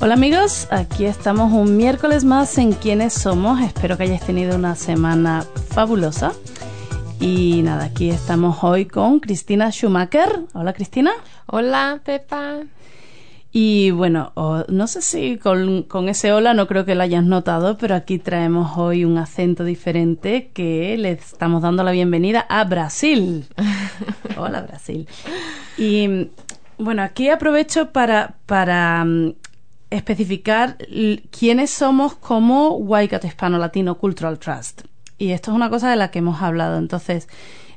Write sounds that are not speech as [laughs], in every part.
Hola amigos, aquí estamos un miércoles más en Quiénes Somos. Espero que hayáis tenido una semana fabulosa. Y nada, aquí estamos hoy con Cristina Schumacher. Hola Cristina. Hola Pepa. Y bueno, no sé si con, con, ese hola no creo que lo hayas notado, pero aquí traemos hoy un acento diferente que le estamos dando la bienvenida a Brasil. [laughs] hola Brasil. Y bueno, aquí aprovecho para, para mm, especificar quiénes somos como Waikato Hispano Latino Cultural Trust. Y esto es una cosa de la que hemos hablado. Entonces,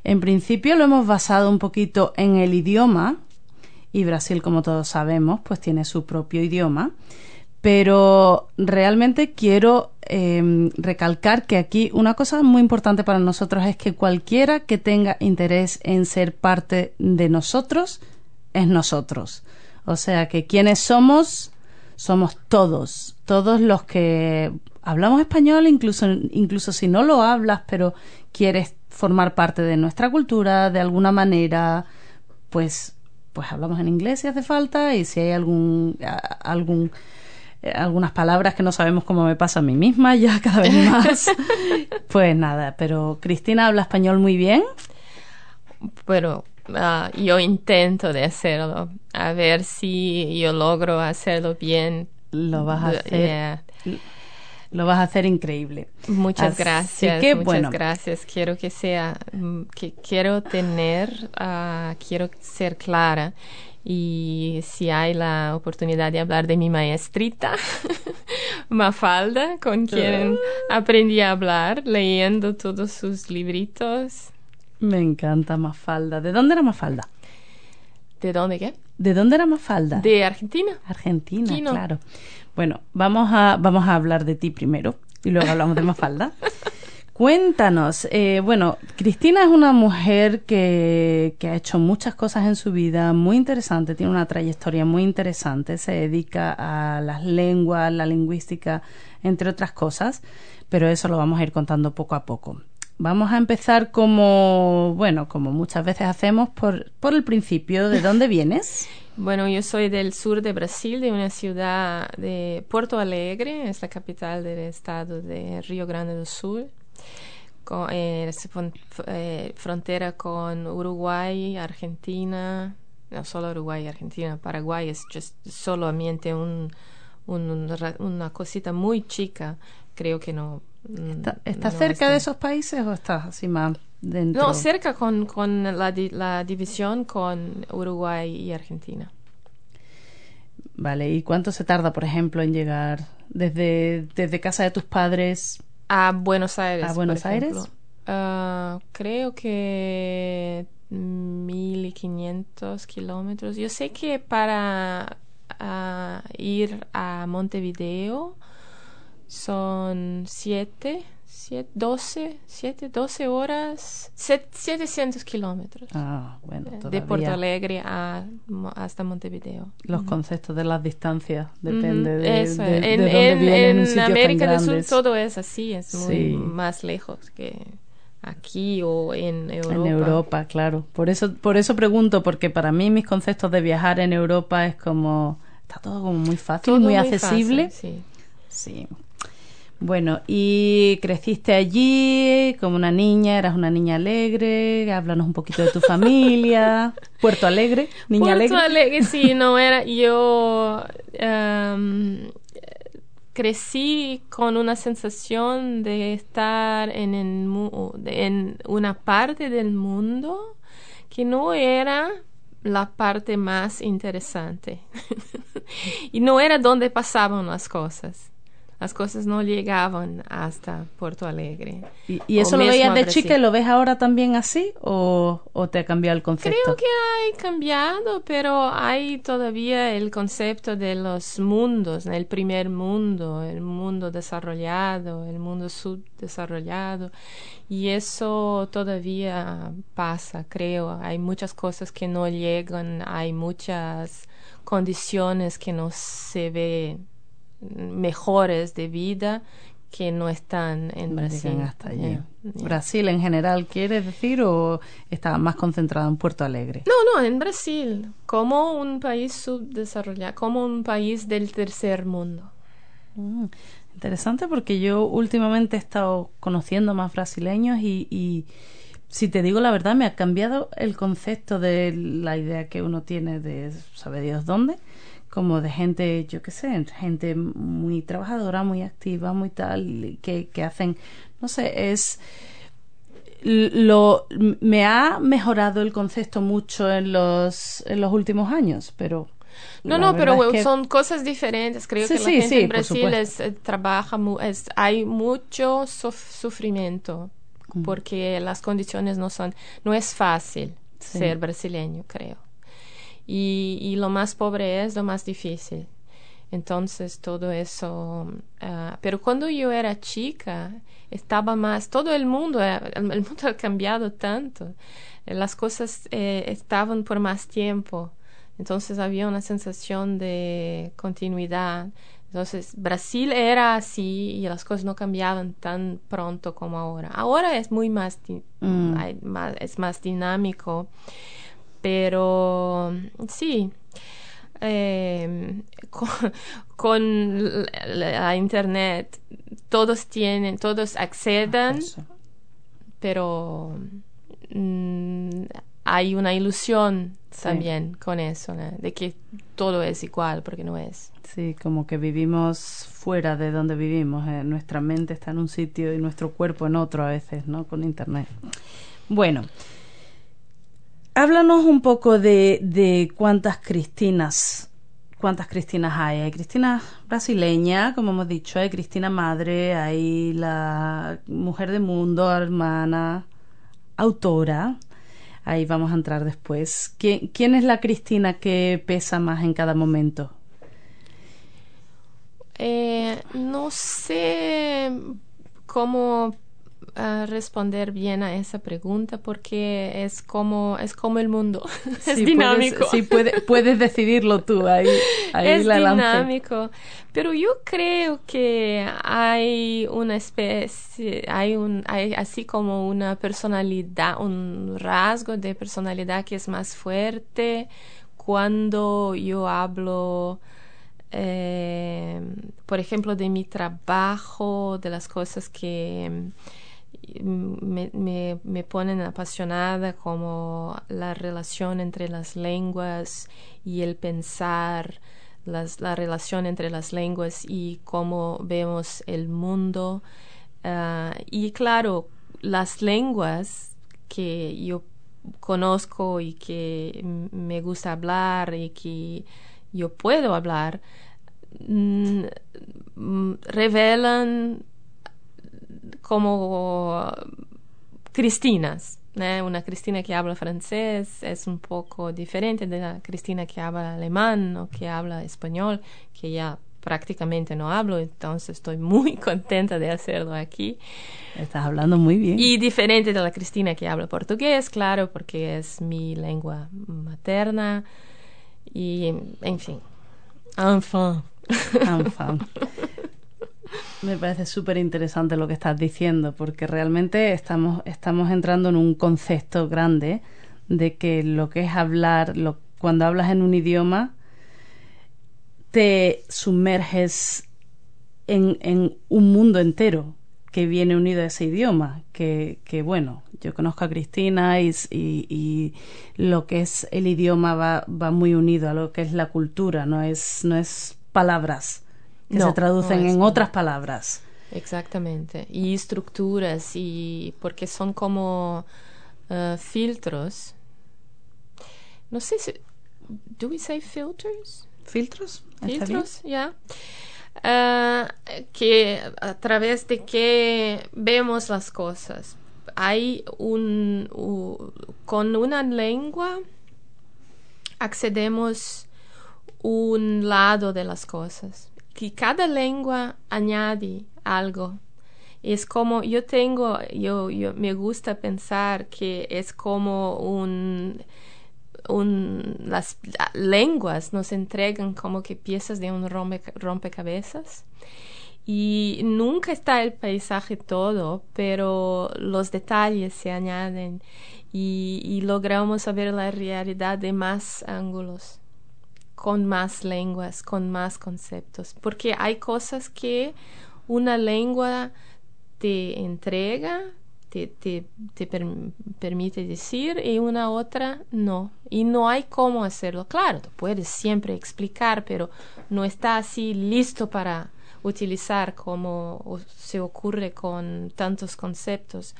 en principio lo hemos basado un poquito en el idioma, y Brasil, como todos sabemos, pues tiene su propio idioma. Pero realmente quiero eh, recalcar que aquí una cosa muy importante para nosotros es que cualquiera que tenga interés en ser parte de nosotros es nosotros. O sea que quienes somos somos todos, todos los que hablamos español, incluso, incluso si no lo hablas, pero quieres formar parte de nuestra cultura de alguna manera, pues, pues hablamos en inglés si hace falta y si hay algún, algún eh, algunas palabras que no sabemos cómo me pasa a mí misma [laughs] ya cada vez más. pues nada, pero Cristina habla español muy bien. Pero Ah, yo intento de hacerlo, a ver si yo logro hacerlo bien. Lo vas a hacer. Lo vas a hacer increíble. Muchas gracias. muchas gracias. Quiero que sea, mm, que quiero tener, uh, quiero ser clara. Y si hay la oportunidad de hablar de mi maestrita, [laughs] Mafalda, con quien aprendí a hablar leyendo todos sus libritos me encanta Mafalda. ¿De dónde era Mafalda? ¿De dónde qué? ¿De dónde era Mafalda? De Argentina. Argentina, claro. Bueno, vamos a, vamos a hablar de ti primero y luego hablamos de Mafalda. [laughs] Cuéntanos, eh, bueno, Cristina es una mujer que, que, ha hecho muchas cosas en su vida, muy interesante, tiene una trayectoria muy interesante, se dedica a las lenguas, la lingüística, entre otras cosas, pero eso lo vamos a ir contando poco a poco. Vamos a empezar como, bueno, como muchas veces hacemos, por, por el principio. ¿De [laughs] dónde vienes? Bueno, yo soy del sur de Brasil, de una ciudad de Porto Alegre, es la capital del estado de Río Grande do Sul. Con, eh, eh, frontera con Uruguay, Argentina, no solo Uruguay y Argentina, Paraguay es just solamente un, un, una cosita muy chica, creo que no ¿Está, cerca de esos países o estás así más dentro? No, cerca con, con la, la división con Uruguay y Argentina. Vale, ¿y cuánto se tarda, por ejemplo, en llegar desde, desde casa de tus padres a Buenos Aires? A Buenos Aires. Uh, creo que 1500 kilómetros. Yo sé que para uh, ir a Montevideo son 7, 12, 7, 12 horas, 700 kilómetros. Ah, bueno, De Porto Alegre a, hasta Montevideo. Los conceptos de las distancias, depende de, Eso. en, en, América del Sur todo es así, es muy más lejos que aquí o en Europa. En Europa, claro. Por eso, por eso pregunto, porque para mí mis conceptos de viajar en Europa es como está todo como muy fácil, muy, accesible. sí. Sí, bueno, y creciste allí como una niña, eras una niña alegre, háblanos un poquito de tu familia. [laughs] Puerto Alegre, niña Puerto alegre. sí, no era. Yo em, crecí con una sensación de estar en, en una parte del mundo que no era la parte más interesante [laughs] y no era donde pasaban las cosas las cosas no llegaban hasta Puerto Alegre. ¿Y, y eso lo veías de chica y lo ves ahora también así o, o te ha cambiado el concepto? Creo que hay cambiado, pero hay todavía el concepto de los mundos, ¿no? el primer mundo, el mundo desarrollado, el mundo subdesarrollado, y eso todavía pasa, creo. Hay muchas cosas que no llegan, hay muchas condiciones que no se ven mejores de vida que no están en Brasil. hasta allí. Yeah, yeah. ¿Brasil en general quieres decir o está más concentrado en Puerto Alegre? No, no, en Brasil, como un país subdesarrollado, como un país del tercer mundo. Mm, interesante porque yo últimamente he estado conociendo más brasileños y, y si te digo la verdad me ha cambiado el concepto de la idea que uno tiene de sabe Dios dónde como de gente, yo qué sé, gente muy trabajadora, muy activa, muy tal, que, que hacen, no sé, es lo me ha mejorado el concepto mucho en los en los últimos años, pero No, no, pero es que- son cosas diferentes. Creo Sí, que la sí, gente sí, en Brasil es, eh, trabaja, mu- es, hay mucho suf- sufrimiento porque las condiciones no son, no es fácil ser brasileño, creo. Y, y lo más pobre es lo más difícil. Entonces todo eso, ah, pero cuando yo era chica estaba más, todo el mundo, era- el, el mundo [laughs] ha cambiado tanto, Eh, las cosas eh, estaban por más tiempo, entonces había una sensación de continuidad. Entonces Brasil era así y las cosas no cambiaban tan pronto como ahora. Ahora es muy más, Mm. hay más- es más dinámico, pero sí, eh, [laughs] con, con la, la internet todos tienen, todos acceden, Eso. pero mm, hay una ilusión Sí. también con eso, ¿no? de que todo es igual, porque no es. Sí, como que vivimos fuera de donde vivimos. eh, Nuestra mente está en un sitio y nuestro cuerpo en otro a veces, ¿no? Con Internet. Bueno, háblanos un poco de, de cuántas Cristinas, cuántas Cristinas hay. Hay Cristina brasileña, como hemos dicho, hay Cristina madre, hay la mujer de mundo, hermana, autora. Ahí vamos a entrar después. ¿Quién, quién es la Cristina que pesa más en cada momento? Eh, no sé cómo responder bien a esa pregunta porque es como es como el mundo [laughs] es Sí, dinámico Puedes, sí, puede- puedes decidirlo tú. Ahí, [laughs] ahí es la lancé. dinámico pero yo creo que hay una especie hay un hay así como una personalidad un rasgo de personalidad que es más fuerte cuando yo hablo eh, por ejemplo, de mi trabajo, de las cosas que me, me, me ponen apasionada, como la relación entre las lenguas y el pensar, las, la relación entre las lenguas y cómo vemos el mundo. Ah, y claro, las lenguas que yo conozco y que me gusta hablar y que yo puedo hablar, mm, mm, revelan como cristinas. ¿no? Una Cristina que habla francés es un poco diferente de la Cristina que habla alemán o que habla español, que ya prácticamente no hablo, entonces estoy muy [laughs] contenta de hacerlo aquí. Estás hablando muy bien. Y diferente de la Cristina que habla portugués, claro, porque es mi lengua materna. Y, en fin. Enfin. Anfan. [laughs] Me parece súper interesante lo que estás diciendo, porque realmente estamos, estamos entrando en un concepto grande de que lo que es hablar, lo, cuando hablas en un idioma, te sumerges en, un mundo entero que viene unido a ese idioma, que, que bueno, yo conozco a Cristina y, y, y lo que es el idioma va, va muy unido a lo que es la cultura, no es, no es palabras que No, se traducen no en otras palabras. Exactamente. Y estructuras, y porque son como eh, filtros. No sé si. ¿Do we say filters? ¿Filtros? Filtros, ya. Ah, que a través de que vemos las cosas. Hay un, u- con una lengua accedemos un lado de las cosas. Que cada lengua añade algo. Es como yo tengo, yo, yo me gusta pensar que es como un, un las la- lenguas nos entregan como que piezas de un rompe, rompecabezas y nunca está el paisaje todo, pero los detalles se añaden y, y logramos ver la realidad de más ángulos, con más lenguas, con más conceptos, porque hay cosas que una lengua te entrega, te, te, te per- permite decir y una otra no. Y no hay cómo hacerlo. Claro, tú puedes siempre explicar, pero no está así listo para utilizar como se ocurre con tantos conceptos.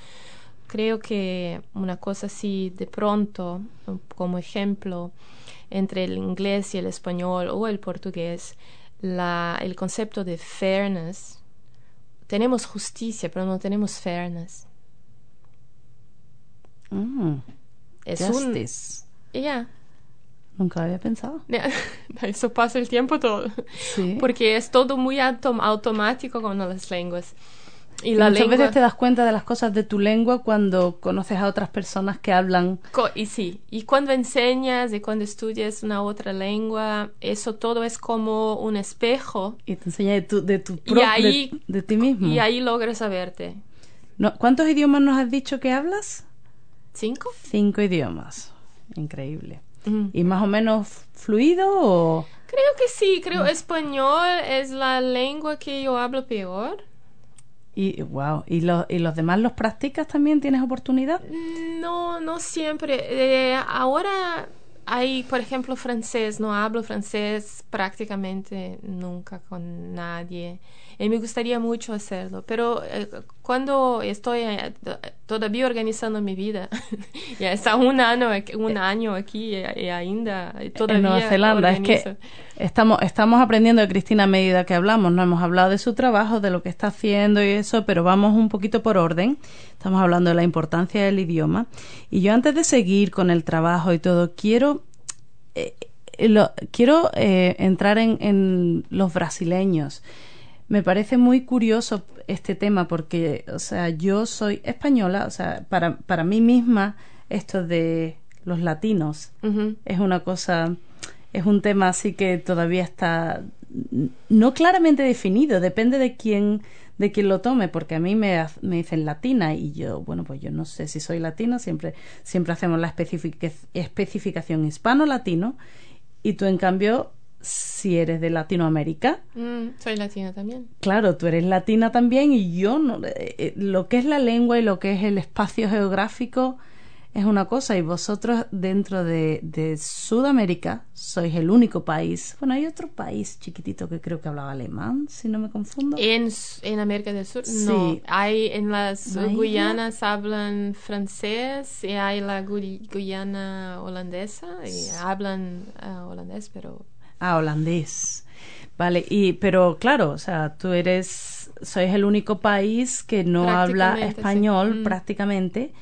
Creo que una cosa así de pronto, como ejemplo, entre el inglés y el español o el portugués, la, el concepto de fairness, tenemos justicia, pero no tenemos fairness. Mm, Es justice. un... Nunca había pensado. [laughs] eso pasa el tiempo todo. Sí. Porque es todo muy autom- automático con las lenguas. Y la muchas lengua... veces te das cuenta de las cosas de tu lengua cuando conoces a otras personas que hablan. Co- Y sí, y cuando enseñas y cuando estudias una otra lengua, eso todo es como un espejo Y te enseña de tu, de tu Y de- ahí- de, ti mismo. y ahí logras saberte. No, ¿Cuántos idiomas nos has dicho que hablas? ¿Cinco? Cinco idiomas. Increíble. Mm. ¿Y más o menos fluido o...? Creo que sí, creo español es la lengua que yo hablo peor. Y, wow. ¿Y, los ¿Y los demás los practicas también? ¿Tienes oportunidad? No, no siempre. Eh, ahora hay, por ejemplo, francés. No hablo francés prácticamente nunca con nadie. Y me gustaría mucho hacerlo. Pero eh, cuando estoy eh, to- todavía organizando mi vida, [laughs] ya está un año, aquí- un año aquí y, y ainda todavía en Nueva Zelanda. Es que estamos, estamos aprendiendo de Cristina a medida que hablamos. No hemos hablado de su trabajo, de lo que está haciendo y eso, pero vamos un poquito por orden. Estamos hablando de la importancia del idioma. Y yo antes de seguir con el trabajo y todo, quiero, eh, eh, lo- quiero eh, entrar en, en los brasileños. Me parece muy curioso este tema porque, o sea, yo soy española, o sea, para, para mí misma esto de los latinos es una cosa, es un tema así que todavía está no claramente definido, depende de quién de quién lo tome, porque a mí me, me dicen latina y yo, bueno, pues yo no sé si soy latina, siempre, siempre hacemos la especific- especificación hispano-latino y tú en cambio, si eres de Latinoamérica, Mm, soy latina también. Claro, tú eres latina también y yo no, eh, eh, lo que es la lengua y lo que es el espacio geográfico es una cosa y vosotros dentro de, de Sudamérica sois el único país. Bueno, hay otro país chiquitito que creo que hablaba alemán, si no me confundo. En, en América del Sur, Sí. no. Hay en las ¿No hay Guyanas hablan francés y hay la Gu- Guyana holandesa y hablan ah, holandés, pero Ah, holandés. Vale, y pero claro, o sea, tú eres sois el único país que no habla sí. español Mm. prácticamente.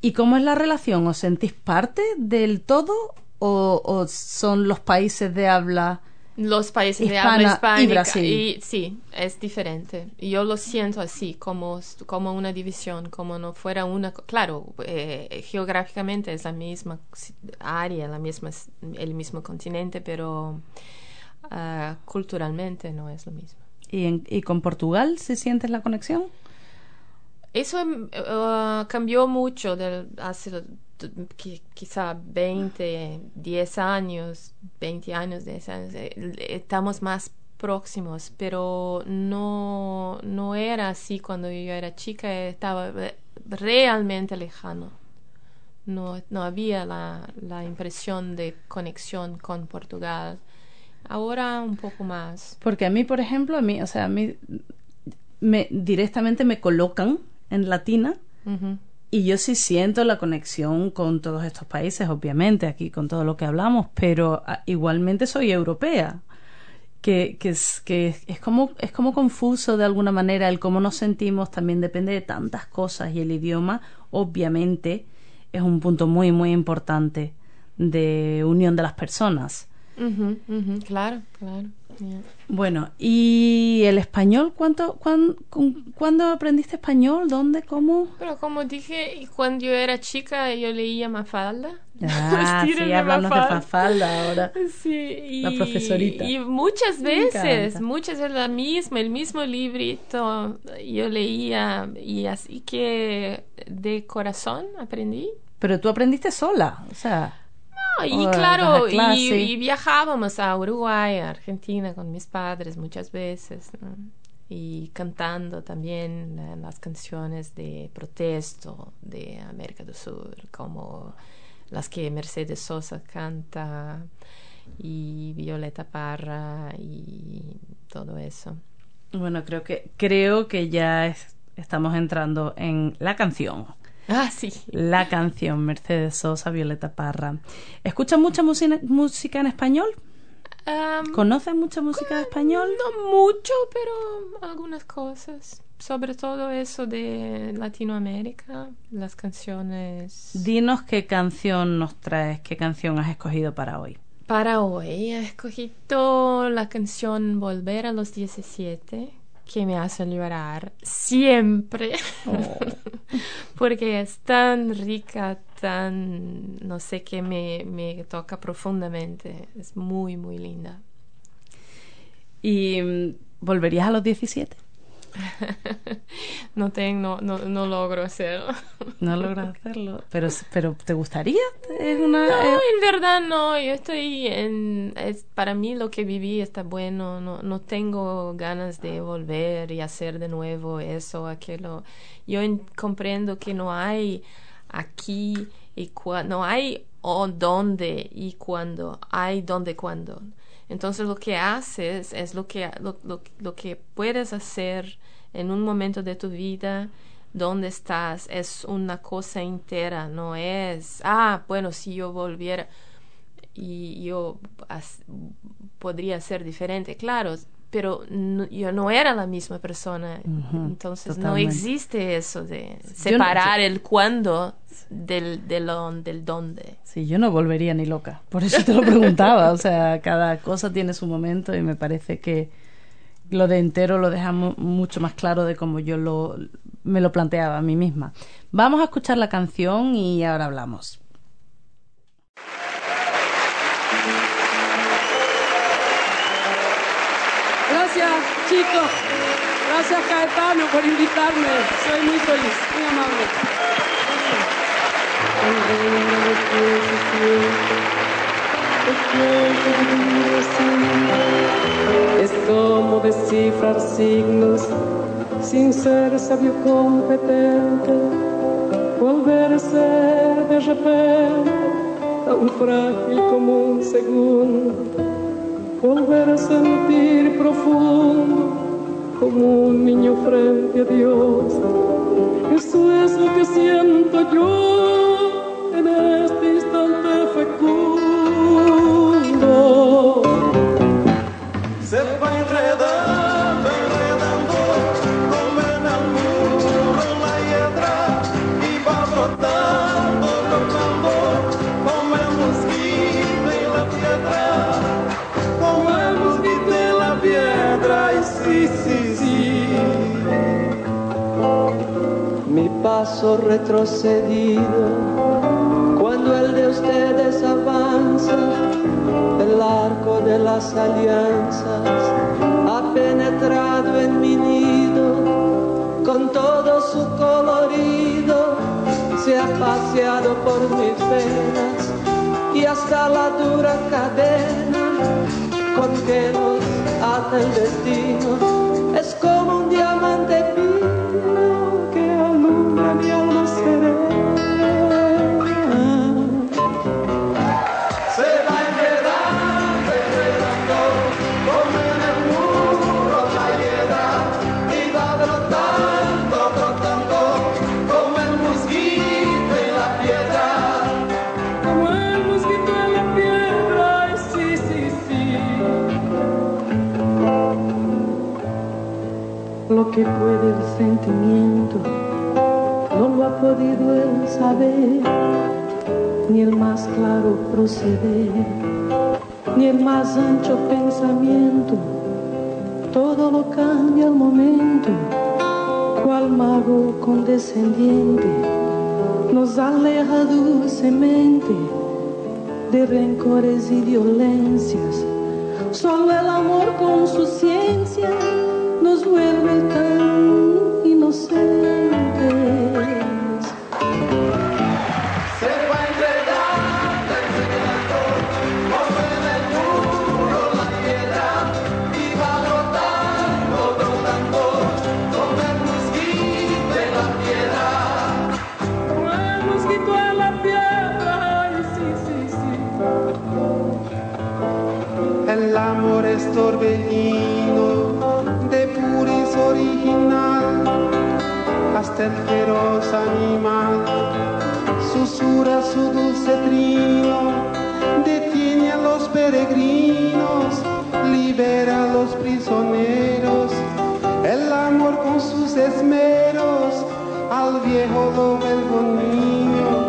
¿Y cómo es la relación? ¿Os sentís parte del todo o, o son los países de habla? Los países de habla y hispánica Brasil. y sí, es diferente. Yo lo siento así, como, como una división, como no fuera una... Claro, eh, geográficamente es la misma área, la misma, el mismo continente, pero ah, culturalmente no es lo mismo. ¿Y, en- y con Portugal si sientes la conexión? Eso eh, cambió mucho del, hace quizá 20, 10 años, 20 años, 10 años. eh, Estamos más próximos, pero no, no era así cuando yo era chica, estaba re- realmente lejano. No, no había la, la impresión de conexión con Portugal. Ahora un poco más. Porque a mí, por ejemplo, a mí, o sea, a mí me, directamente me colocan en latina. Y yo sí siento la conexión con todos estos países, obviamente, aquí con todo lo que hablamos, pero ah, igualmente soy europea. que, que, es, que es, como, es como confuso de alguna manera el cómo nos sentimos también depende de tantas cosas y el idioma obviamente es un punto muy muy importante de unión de las personas. Claro, claro. Bueno, ¿y el español? ¿Cuánto, cuándo, ¿Cuándo aprendiste español? ¿Dónde? ¿Cómo? Pero como dije, cuando yo era chica yo leía Mafalda. Ah, [laughs] sí, hablando de Mafalda ahora. Sí, y, la profesorita. Y muchas veces, muchas veces la misma, el mismo librito yo leía y así que de corazón aprendí. Pero tú aprendiste sola, o sea y claro, y, viajábamos a Uruguay, a Argentina con mis padres muchas veces, y cantando también las canciones de protesto de América del Sur, como las que Mercedes Sosa canta y Violeta Parra y todo eso. Bueno, creo que creo que ya estamos entrando en la canción. Ah, sí. La canción Mercedes Sosa, Violeta Parra. ¿Escuchas mucha música en español? ¿Conoces mucha música en español? No mucho, pero algunas cosas. Sobre todo eso de Latinoamérica, las canciones. Dinos qué canción nos traes, qué canción has escogido para hoy. Para hoy he escogido la canción Volver a los 17 que me hace llorar siempre, oh. [laughs] porque es tan rica, tan, no sé, que me, me toca profundamente, es muy, muy linda. ¿Y mm, volverías a los 17? [laughs] no tengo, no, no, logro hacerlo. [laughs] no logro hacerlo, pero, pero ¿te gustaría? Es una, no, en verdad no, yo estoy en, es, para mí lo que viví está bueno, no, no tengo ganas de volver y hacer de nuevo eso, aquello. Yo comprendo que no hay aquí y cuando, no hay o dónde y cuando, hay dónde cuando. Entonces lo que haces es lo que, lo, lo, que puedes hacer en un momento de tu vida donde estás. Es una cosa entera, no es, ah, bueno, si yo volviera y yo podría ser diferente, claro, pero yo no era la misma persona, entonces no existe eso de separar el cuándo del, del, del dónde. Sí, yo no volvería ni loca, por eso te lo preguntaba, o sea, [laughs] cada cosa tiene su momento y me parece que lo de entero lo dejamos mucho más claro de cómo yo lo, me lo planteaba a mí misma. Vamos a escuchar la canción y ahora hablamos. Gracias, chicos. Gracias, Caetano, por invitarme. Soy muy feliz, muy amable. Es como descifrar signos sin ser sabio competente, volver a ser de repente tan frágil como un segundo, volver a sentir profundo como un niño frente a Dios. Eso es lo que siento yo paso retrocedido. Cuando el de ustedes avanza, el arco de las alianzas ha penetrado en mi nido. Con todo su colorido, se ha paseado por mis venas y hasta la dura cadena con que nos ata el destino. Es como que puede el sentimiento, no lo ha podido él saber, ni el más claro proceder, ni el más ancho pensamiento, todo lo cambia al momento, cual mago condescendiente nos aleja dulcemente de rencores y violencias. Solo el amor con su ciencia nos vuelve tan inocentes. El feroz animal susurra su dulce trino, detiene a los peregrinos, libera a los prisioneros. El amor con sus esmeros al viejo lo vuelve niño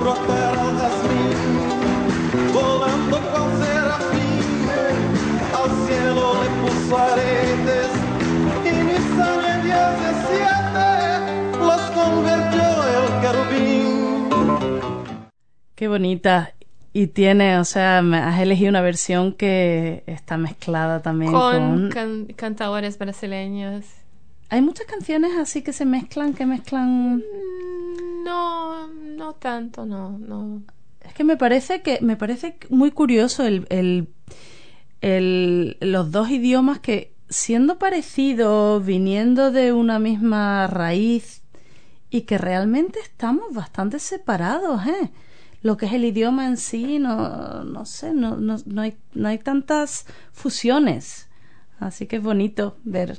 hizo brotar al jazmín volando con serafín al cielo le puso aretes y mis años 17 los convirtió el querubín. Qué bonita. Y tiene, o sea, me has elegido una versión que está mezclada también con... Con can- cantadores brasileños. Hay muchas canciones así que se mezclan, que mezclan... Mm, No, no tanto, no, no. Es que me parece que me parece muy curioso el, el, el- los dos idiomas que siendo parecidos, viniendo de una misma raíz y que realmente estamos bastante separados, ¿eh? Lo que es el idioma en sí, no, no sé, no, no, no hay, no hay tantas fusiones. Así que es bonito ver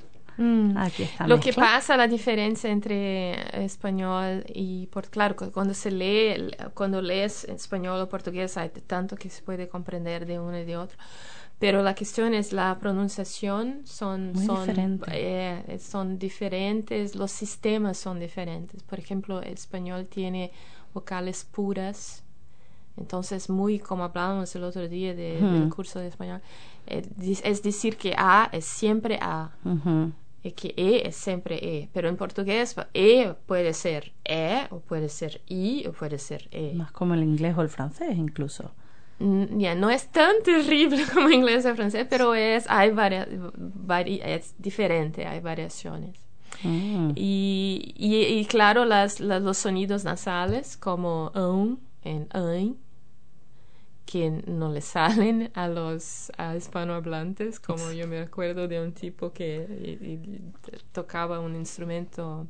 aquí está Mm. Lo que pasa, la diferencia entre español y por claro, cu- cuando se lee, cuando lees español o portugués hay tanto que se puede comprender de uno y de otro. Pero la cuestión es la pronunciación son Muy son diferente. eh, son diferentes, los sistemas son diferentes. Por ejemplo, el español tiene vocales puras. Entonces, muy como hablábamos el otro día de- del curso de español, eh, es decir que A es siempre A Ujú. y que E es siempre E. Pero en portugués, E puede ser E, o puede ser I, o puede ser E. Más como el inglés o el francés incluso. Ya, no es tan terrible [laughs] como inglés o francés, pero es, hay varia, vari- es diferente, hay variaciones. Mm. Y, y, y claro, las, las- los sonidos nasales, como un en ein, que no le salen a los a hispanohablantes, como yo me acuerdo de un tipo que y- y tocaba un instrumento,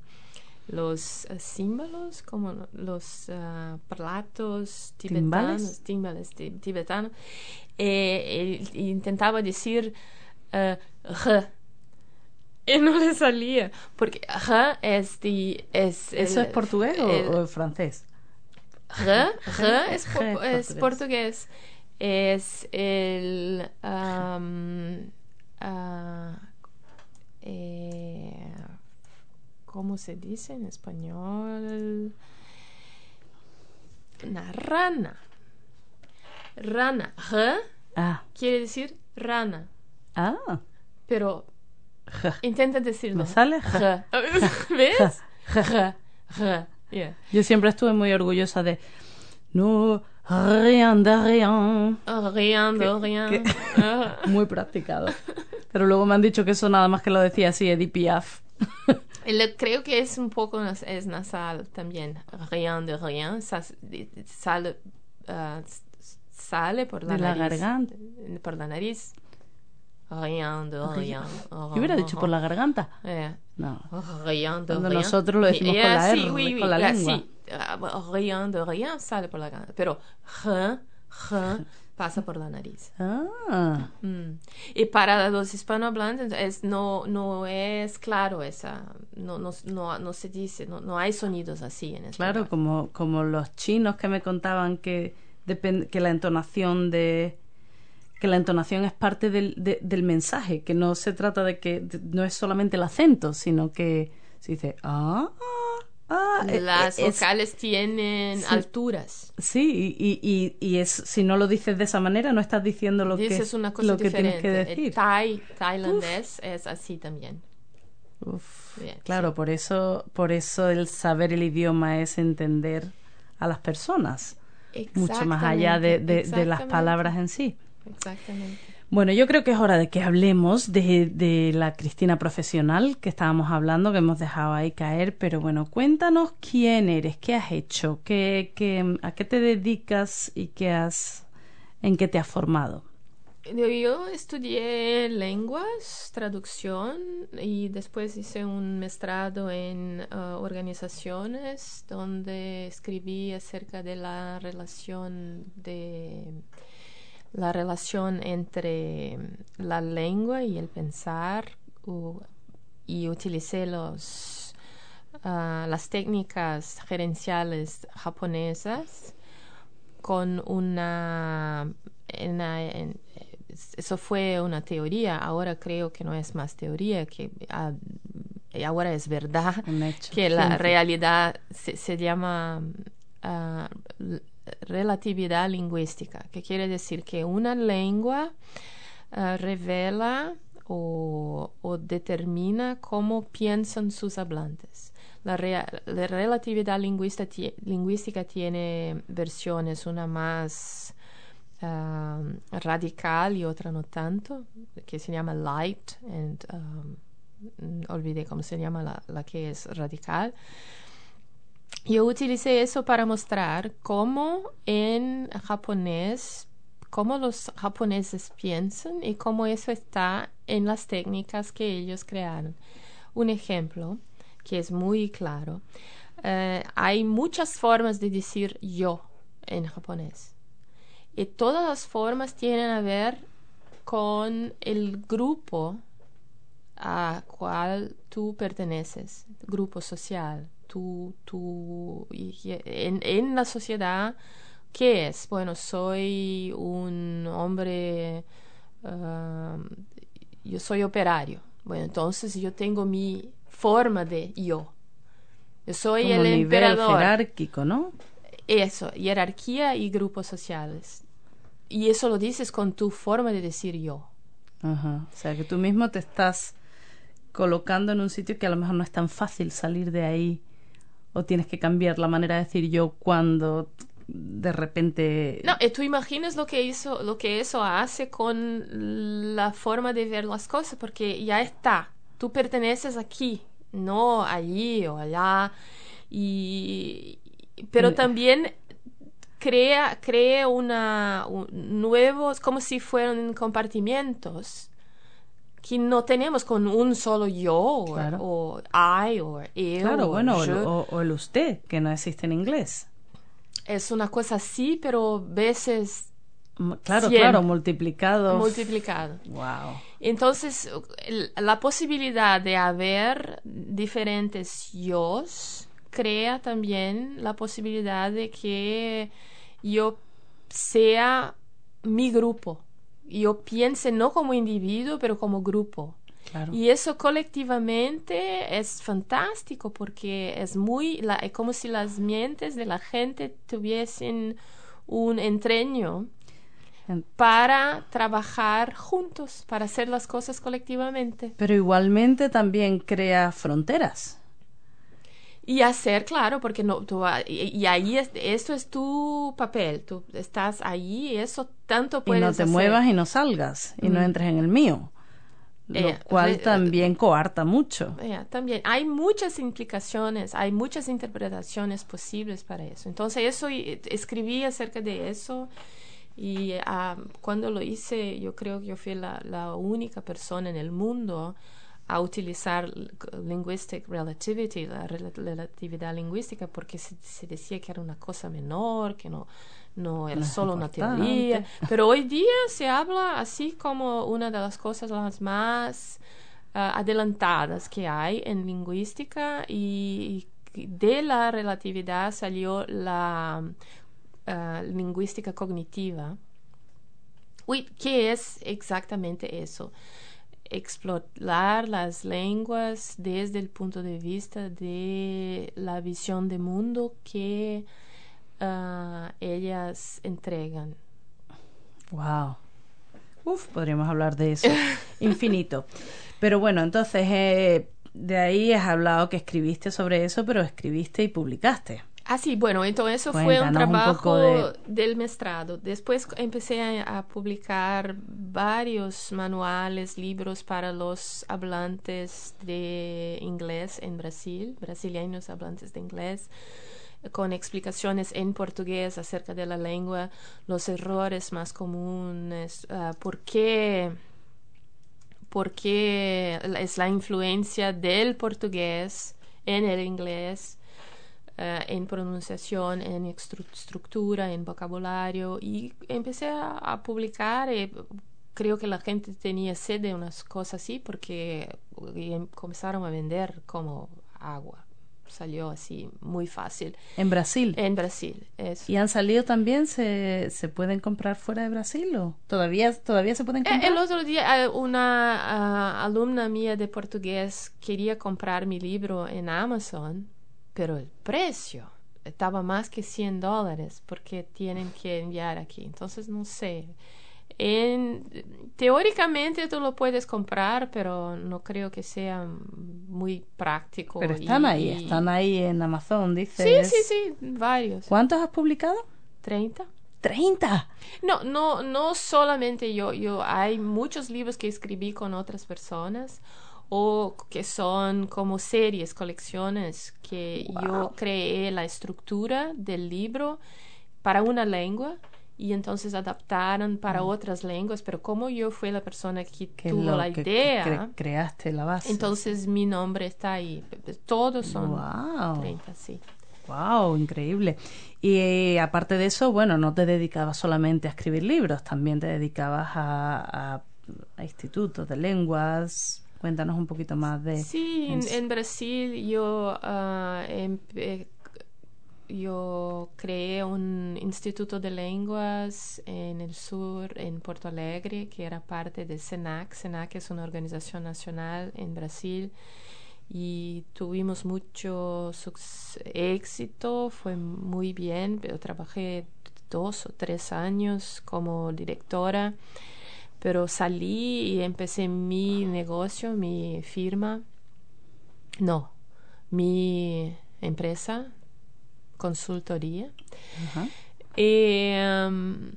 los eh, címbalos, como los ah, platos tibetanos, ¿Timbales? timbales ti- tibetanos, eh, intentaba decir eh, "r", y no le salía, porque "r" es, di- es ¿Eso es portugués o, el- o es R, R es, po- es portugués. Es el. ah, eh, ¿Cómo se dice en español? Una rana. Rana. R Ah, quiere decir rana. ah. Pero intenta decirlo. Me sale. [laughs] ¿Ves? Yeah. Yo siempre estuve muy orgullosa de no rien de rien. Oh, rien de rien. que- Ah. [laughs] Muy practicado. Pero luego me han dicho que eso nada más que lo decía así Edith Piaf. [laughs] Creo que es un poco es nasal también. Rien de rien. sa- Sale, ah, s- sale por la De la nariz. garganta. Por la nariz. Rien de rien. Yo hubiera dicho por la garganta. Eh, No. Rien de Cuando rien. nosotros lo decimos Eh, con la sí, R, oui, oui, con la ah, lengua. sí. Ah, Rien de rien sale por la garganta. Pero rien, rien pasa por la nariz. [laughs] Ah, Mm. Y para los hispanohablantes es, no, no es claro esa, no, no, no, no se dice, no, no hay sonidos así en español. claro, como, como los chinos que me contaban que, que la entonación de que la entonación es parte del, de- del mensaje, que no se trata de que de- no es solamente el acento, sino que se dice ah, ah, ah, eh, Las eh, es- vocales tienen Sí. alturas. Sí, y, y, y es, si no lo dices de esa manera, no estás diciendo lo que, Dices una cosa lo que tienes que El decir. thai, tailandés es así también. Uf, Bien, claro, por eso, por eso el saber el idioma es entender a las personas, mucho más allá de, de- de las palabras en sí. Exactamente. Bueno, yo creo que es hora de que hablemos de, de la Cristina profesional que estábamos hablando, que hemos dejado ahí caer, pero bueno, cuéntanos quién eres, qué has hecho, qué, qué, a qué te dedicas y qué has, en qué te has formado. Yo, estudié lenguas, traducción y después hice un mestrado en ah, organizaciones donde escribí acerca de la relación de la relación entre la lengua y el pensar u- y utilicé los ah, las técnicas gerenciales japonesas con una, una- en- eso fue una teoría ahora creo que no es más teoría que ah, ahora es verdad que la realidad se, se llama ah, relatividad lingüística que quiere decir que una lengua ah, revela o, determina cómo piensan sus hablantes. La, la relatividad lingüística tiene versiones, una más ah, radical y otra no tanto, que se llama light, and, um, olvidé cómo se llama la, la que es radical. Yo utilicé eso para mostrar cómo en japonés, cómo los japoneses piensan y cómo eso está en las técnicas que ellos crearon. Un ejemplo que es muy claro. eh, hay muchas formas de decir yo en japonés. Y todas las formas tienen a ver con el grupo a cual tú perteneces, grupo social. Y- y- en, en la sociedad, ¿qué es? Bueno, soy un hombre, ah, yo soy operario. Bueno, entonces yo tengo mi forma de yo. Yo soy Como el nivel emperador. jerárquico, ¿no? Eso, jerarquía y grupos sociales. Y eso lo dices con tu forma de decir yo. Ajá. O sea, que tú mismo te estás colocando en un sitio que a lo mejor no es tan fácil salir de ahí o tienes que cambiar la manera de decir yo cuando de repente No, y tú imaginas lo que, hizo, lo que eso hace con la forma de ver las cosas, porque ya está. Tú perteneces aquí, no allí o allá. Y, pero Mm. también crea, crea una, un- nuevos, como si fueran compartimentos que no tenemos con un solo yo o- Claro. o I o él claro, o bueno, el- yo. o- o el usted, que no existe en inglés. es una cosa así, pero veces Claro, Cien. claro, multiplicado. multiplicado. wow. Entonces, la posibilidad de haber diferentes yos crea también la posibilidad de que yo sea mi grupo. Yo piense no como individuo, pero como grupo. Claro. Y eso colectivamente es fantástico porque es muy, la, es como si las mentes de la gente tuviesen un entreño En- para trabajar juntos, para hacer las cosas colectivamente. Pero igualmente también crea fronteras. Y hacer, claro, porque no, tú, ah, y, y ahí es, esto es tu papel, tú estás ahí y eso tanto Y puedes no te hacer. muevas y no salgas y no Mm. entres en el mío. lo Eh, cual re- también coarta mucho. También hay muchas implicaciones, hay muchas interpretaciones posibles para eso. Entonces, eso y- escribí acerca de eso y ah, cuando lo hice, yo creo que yo fui la, la única persona en el mundo a utilizar linguistic relativity, la rela- relatividad lingüística, porque se, se decía que era una cosa menor, que no, no era No solo una teoría. Pero hoy día se habla así como una de las cosas las más ah, adelantadas que hay en lingüística y de la relatividad salió la ah, lingüística cognitiva. Uy, ¿qué es exactamente eso? Explorar las lenguas desde el punto de vista de la visión de mundo que ah, ellas entregan. Wow. Uf, podríamos hablar de eso [laughs] infinito. Pero bueno, entonces eh, de ahí has hablado que escribiste sobre eso, pero escribiste y publicaste. Ah, sí, bueno, entonces eso fue un trabajo de- del mestrado. Después empecé a, a publicar varios manuales, libros para los hablantes de inglés en Brasil, brasileños hablantes de inglés, con explicaciones en portugués acerca de la lengua, los errores más comunes, ah, por qué por qué es la influencia del portugués en el inglés eh, en pronunciación, en estru- estructura, en vocabulario y empecé a, a publicar y creo que la gente tenía sed de unas cosas así porque em- comenzaron a vender como agua. Salió así muy fácil. En Brasil. En Brasil, eso. ¿Y han salido también? ¿Se, se pueden comprar fuera de Brasil o todavía, todavía se pueden Eh, comprar? El otro día eh, una ah, alumna mía de portugués quería comprar mi libro en Amazon, pero el precio estaba más que 100 dólares porque tienen que enviar aquí. Entonces, no sé. En, teóricamente tú lo puedes comprar, pero no creo que sea muy práctico. Pero están y- ahí, están ahí en Amazon, Sí, dices. sí, sí, varios. ¿Cuántos has publicado? 30. ¡30! No, no, no solamente yo, yo, hay muchos libros que escribí con otras personas o que son como series, colecciones, que yo creé la estructura del libro para una lengua y entonces adaptaron para otras lenguas, pero como yo fui la persona que tuvo la que idea, cre- creaste la base. entonces mi nombre está ahí. Todos son Wow. 30, sí. Wow, increíble. Y eh, aparte de eso, bueno, no te dedicabas solamente a escribir libros, también te dedicabas a, a- a institutos de lenguas. Cuéntanos un poquito más de. Sí, en, Brasil yo, ah, yo creé un instituto de lenguas en el sur, en Porto Alegre, que era parte del SENAC. SENAC es una organización nacional en Brasil y tuvimos mucho éxito, fue muy bien. Yo trabajé dos o tres años como directora, pero salí y empecé mi negocio, mi firma, no, mi empresa, consultoría. Ajá. Y, um,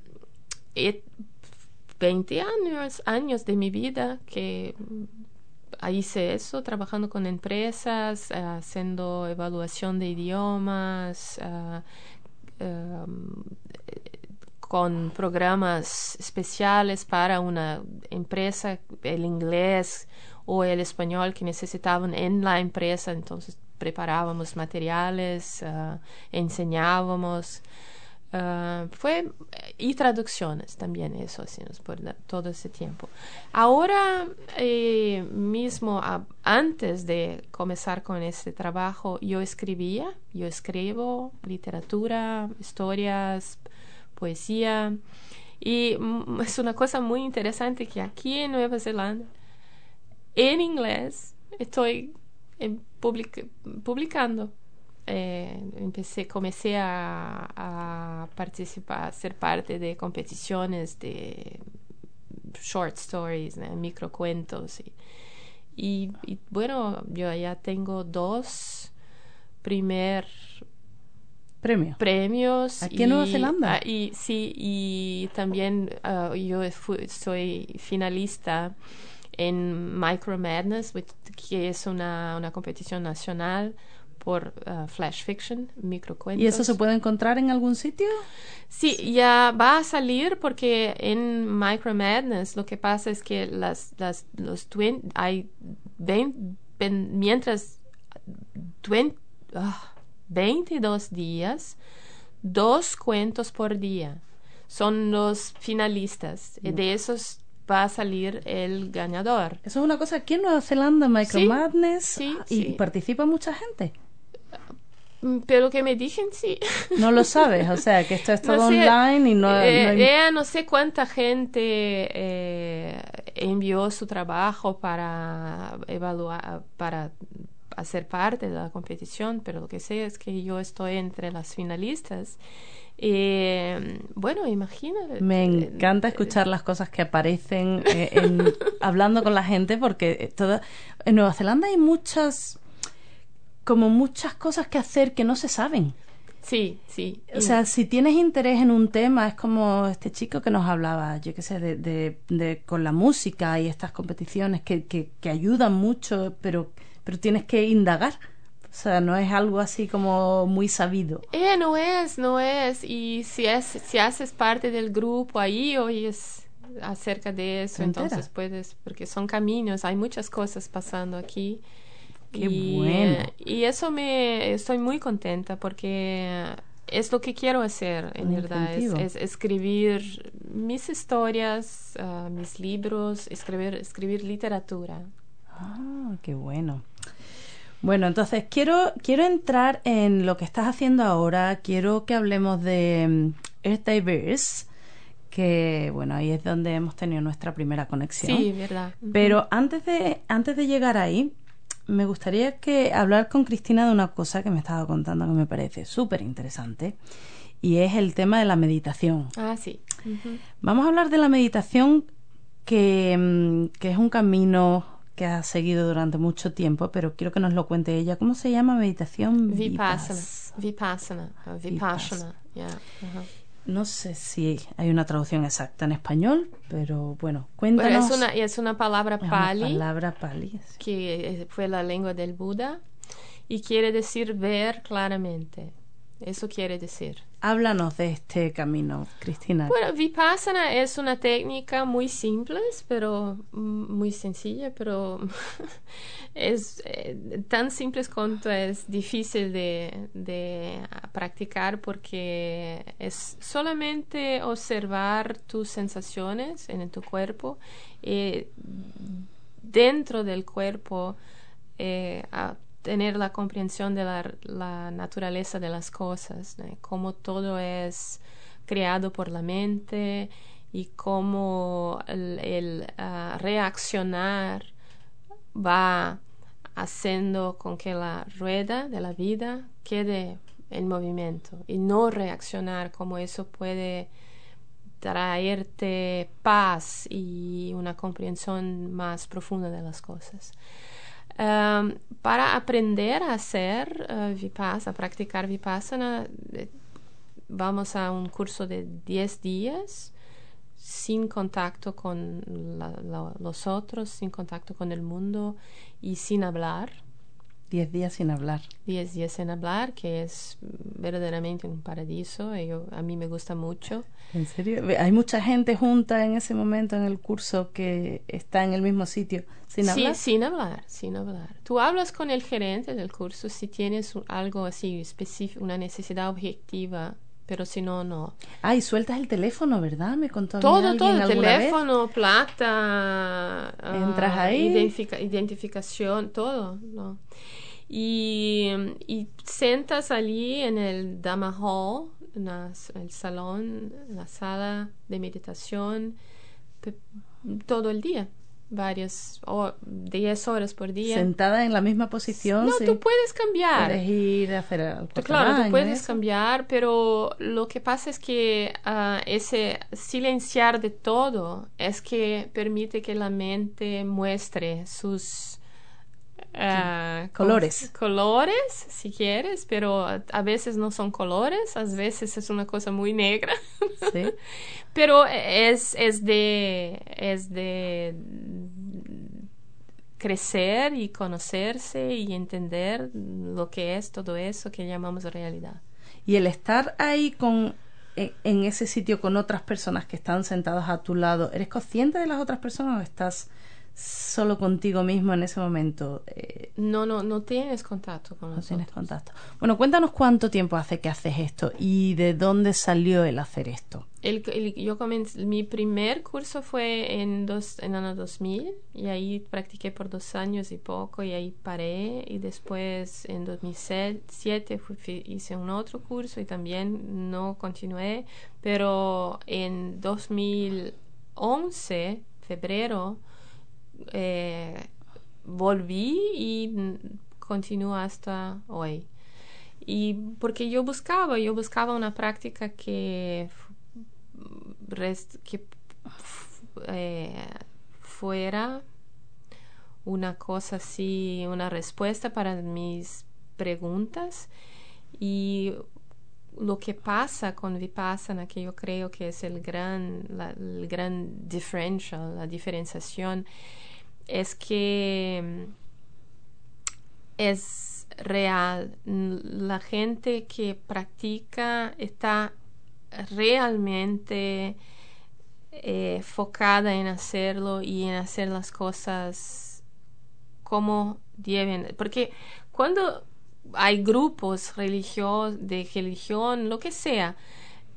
y 20 años, años de mi vida que hice eso, trabajando con empresas, haciendo evaluación de idiomas, um, eh, con programas especiales para una empresa, el inglés o el español que necesitaban en la empresa, entonces preparábamos materiales, ah, enseñábamos. Ah, fue y traducciones también eso por todo ese tiempo ahora eh, mismo antes de comenzar con este trabajo yo escribía yo escribo literatura historias poesía y mm, es una cosa muy interesante que aquí en Nueva Zelanda en inglés estoy publicando eh, empecé, comencé a, participar, a ser parte de competiciones de short stories, ¿no? microcuentos. Y, y, y, bueno, yo ya tengo dos primer Premio. premios. ¿Aquí en Nueva Zelanda? ah, y sí, y también ah, yo fui- soy finalista en Micro Madness, which- que es una, una competición nacional por uh, flash fiction, microcuentos. ¿Y eso se puede encontrar en algún sitio? Sí, ya va a salir porque en Micro Madness lo que pasa es que las, las, los twin, hay 20, ven- mientras twen- ah, 22 días, dos cuentos por día. Son los finalistas. Y de esos va a salir el ganador. Eso es una cosa aquí en Nueva Zelanda, Micro Sí, Madness. sí, y sí. participa mucha gente. Mm, Pero que me dijen sí. [laughs] No lo sabes, o sea, que esto es todo No sé, online y no, eh, no hay- ella no sé cuánta gente eh, envió su trabajo para evaluar, para hacer parte de la competición, pero lo que sé es que yo estoy entre las finalistas. Eh, bueno, imagínate. Me eh, encanta escuchar las cosas que aparecen eh, en- [laughs] hablando con la gente porque eh, toda- en Nueva Zelanda hay muchas como muchas cosas que hacer que no se saben. Sí, sí. O sea, si tienes interés en un tema, es como este chico que nos hablaba, yo qué sé, de, de, de- con la música y estas competiciones que, que, que ayudan mucho, pero, pero tienes que indagar. O sea, no es algo así como muy sabido. Eh, no es, no es. Y si, es, si haces parte del grupo ahí, oyes acerca de eso, entonces puedes, porque son caminos, hay muchas cosas pasando aquí. Qué y, bueno. eh, y eso me, estoy muy contenta porque es lo que quiero hacer, en verdad, es, es escribir mis historias, ah, mis libros, escribir, escribir literatura. Ah, qué bueno. Bueno, entonces quiero, quiero entrar en lo que estás haciendo ahora. Quiero que hablemos de mm, Earth Diverse, que bueno, ahí es donde hemos tenido nuestra primera conexión. Sí, verdad. Pero antes de, antes de llegar ahí, me gustaría que hablar con Cristina de una cosa que me estaba contando que me parece súper interesante y es el tema de la meditación. Ah, sí. Vamos a hablar de la meditación que, mm, que es un camino que ha seguido durante mucho tiempo, pero quiero que nos lo cuente ella. ¿Cómo se llama meditación? Vipassana. Vipas- Vipassana. uh, Vipassana. Yeah. ajá. No sé si hay una traducción exacta en español, pero bueno, cuéntanos. es una, es una palabra una pali, palabra pali. sí. que eh, fue la lengua del Buda, y quiere decir ver claramente. Eso quiere decir. Háblanos de este camino, Cristina. Bueno, Vipassana es una técnica muy simple, pero mm, muy sencilla, pero [laughs] es eh, tan simple cuanto es difícil de, practicar porque es solamente observar tus sensaciones en tu cuerpo y dentro del cuerpo eh, tener la comprensión de la, naturaleza de las cosas, cómo todo es creado por la mente y cómo el, el, ah, reaccionar va haciendo con que la rueda de la vida quede en movimiento y no reaccionar como eso puede traerte paz y una comprensión más profunda de las cosas. Um, para aprender a hacer uh, vipassana, practicar vipassana, eh, vamos a un curso de 10 días sin contacto con la, la, los otros, sin contacto con el mundo y sin hablar. Diez días sin hablar. 10 días sin hablar, que es verdaderamente un paraíso. y yo- a mí me gusta mucho. ¿En serio? Hay mucha gente junta en ese momento en el curso que está en el mismo sitio sin sí, hablar. sin hablar, sin hablar. Tú hablas con el gerente del curso si tienes algo así específico, una necesidad objetiva, pero si no, no. Ah, y sueltas el teléfono, ¿verdad? Me contó Todo, todo, vez. teléfono, plata, ah, Entras ahí. identifica- identificación, todo, ¿no? Y, y sentas allí en el Dhamma Hall, en el salón, en la sala de meditación, todo el día, varias, o 10 horas por día. Sentada en la misma posición. no, sí. tú puedes cambiar. Puedes ir a hacer al Claro, tú puedes eso. cambiar, pero lo que pasa es que ah, ese silenciar de todo es que permite que la mente muestre sus ah, Colores. colores, si quieres, pero a veces no son colores, a veces es una cosa muy negra. Sí. [laughs] Pero es, es de es de crecer y conocerse y entender lo que es todo eso que llamamos realidad. Y el estar ahí con en ese sitio con otras personas que están sentadas a tu lado, ¿eres consciente de las otras personas o estás solo contigo mismo en ese momento? Eh, No, no, no tienes contacto con no nosotros. tienes contacto. Bueno, cuéntanos cuánto tiempo hace que haces esto y de dónde salió el hacer esto. El, el- yo comencé, mi primer curso fue en, dos, en el año 2000 y ahí practiqué por dos años y poco y ahí paré y después en 2007 fui- fui- hice un otro curso y también no continué, pero en 2011, febrero, eh, volví y continúo hasta hoy. Y porque yo buscaba, yo buscaba una práctica que, que eh, fuera una cosa así, una respuesta para mis preguntas y lo que pasa con Vipassana, que yo creo que es el gran, la- el gran differential, la diferenciación, es que mm, es real. La gente que practica está realmente eh, focada en hacerlo y en hacer las cosas como deben. Porque cuando hay grupos religiosos, de religión, lo que sea,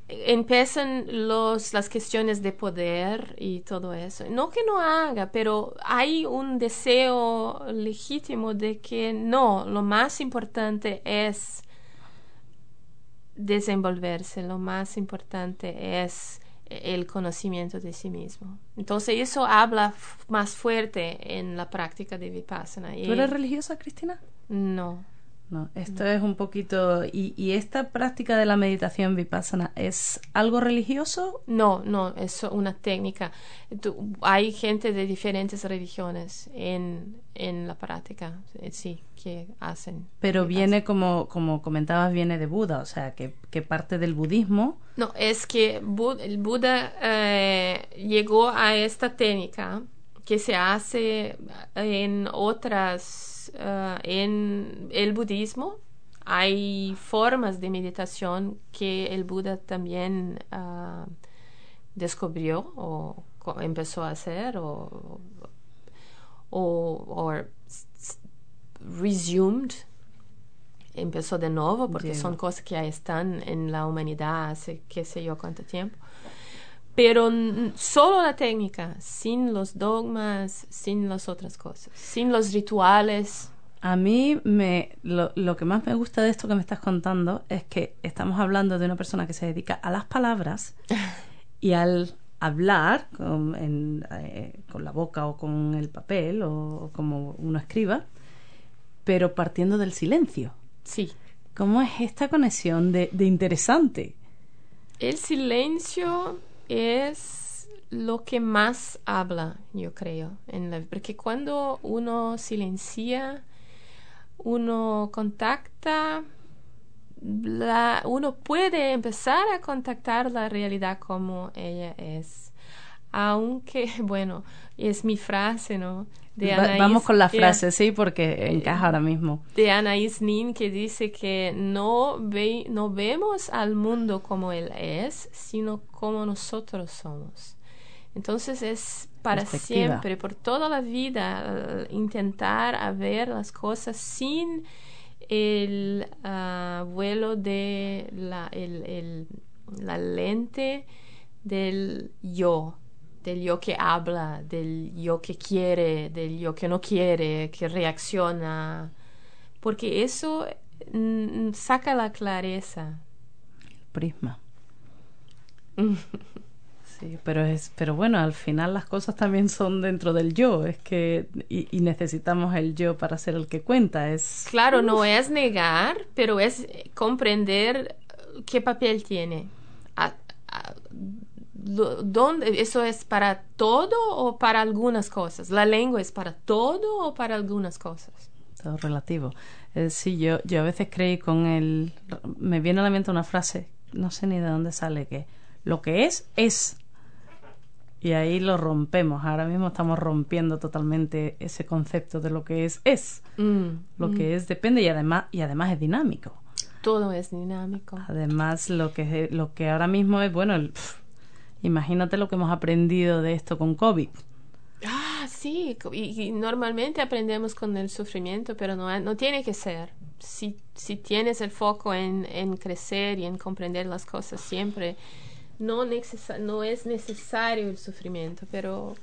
empiezan los, las cuestiones de poder y todo eso. No que no haga, pero hay un deseo legítimo de que no, lo más importante es desenvolverse, lo más importante es el conocimiento de sí mismo. Entonces eso habla más fuerte en la práctica de Vipassana. Y- ¿Tú eres religiosa, Cristina? No. No, esto es un poquito... ¿y, ¿Y esta práctica de la meditación vipassana es algo religioso? No, no, es una técnica. Tú- hay gente de diferentes religiones en, en la práctica, eh, sí, que hacen. Pero vipassana. viene, como, como comentabas, viene de Buda, o sea, que, que parte del budismo. No, es que el Buda eh, llegó a esta técnica que se hace en otras, eh, en el budismo. Hay formas de meditación que el Buda también ah, descubrió o empezó a hacer o, o, resumed empezó de nuevo porque son cosas que ya están en la humanidad hace qué sé yo cuánto tiempo. Pero solo la técnica, sin los dogmas, sin las otras cosas, sin los rituales. A mí me, lo, lo que más me gusta de esto que me estás contando es que estamos hablando de una persona que se dedica a las palabras [laughs] y al hablar con, en, eh, con la boca o con el papel o, o como uno escriba, pero partiendo del silencio. Sí. ¿Cómo es esta conexión de, de interesante? El silencio es lo que más habla, yo creo, en la, porque cuando uno silencia, uno contacta, uno puede empezar a contactar la realidad como ella es. Aunque, [laughs] bueno, es mi frase, ¿no? De Va- Anaís- vamos con la frase, sí, porque encaja ahora mismo. de Anaïs Nin que dice que no, ve, no vemos al mundo como él es, sino como nosotros somos. Entonces es para siempre, por toda la vida, eh, intentar a ver las cosas sin el ah, vuelo de la, el- el- la lente del yo, del yo que habla, del yo que quiere, del yo que no quiere, que reacciona, porque eso mm, saca la clareza. Prisma. [laughs] Sí, pero es, pero bueno, al final las cosas también son dentro del yo, es que y, y necesitamos el yo para ser el que cuenta, es Claro, no es negar, pero es comprender qué papel tiene. ¿Dónde, ¿Eso es para todo o para algunas cosas? ¿La lengua es para todo o para algunas cosas? todo relativo. Eh, sí, yo, yo a veces creí con el... Me viene a la mente una frase, no sé ni de dónde sale, que lo que es, es. Y ahí lo rompemos. Ahora mismo estamos rompiendo totalmente ese concepto de lo que es es. Mm, Lo mm. que es depende y además y además es dinámico. Todo es dinámico. Además lo que lo que ahora mismo es bueno, el- imagínate lo que hemos aprendido de esto con COVID. Ah, sí, y, y normalmente aprendemos con el sufrimiento, pero no, no tiene que ser. Si, si tienes el foco en, en crecer y en comprender las cosas siempre, no, necesa- no es necesario el sufrimiento, pero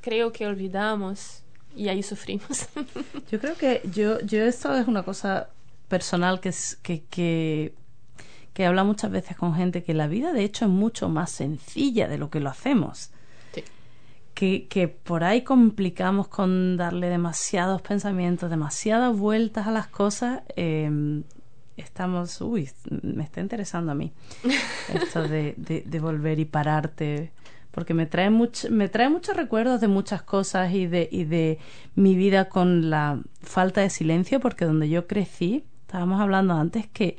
creo que olvidamos y ahí sufrimos. [laughs] Yo creo que yo, yo esto es una cosa personal que, que, que, que habla muchas veces con gente que la vida de hecho es mucho más sencilla de lo que lo hacemos. Sí. Que, que por ahí complicamos con darle demasiados pensamientos, demasiadas vueltas a las cosas. eh, estamos, uy, me está interesando a mí [laughs] esto de, de, de volver y pararte porque me trae much, me trae muchos recuerdos de muchas cosas y de y de mi vida con la falta de silencio porque donde yo crecí estábamos hablando antes que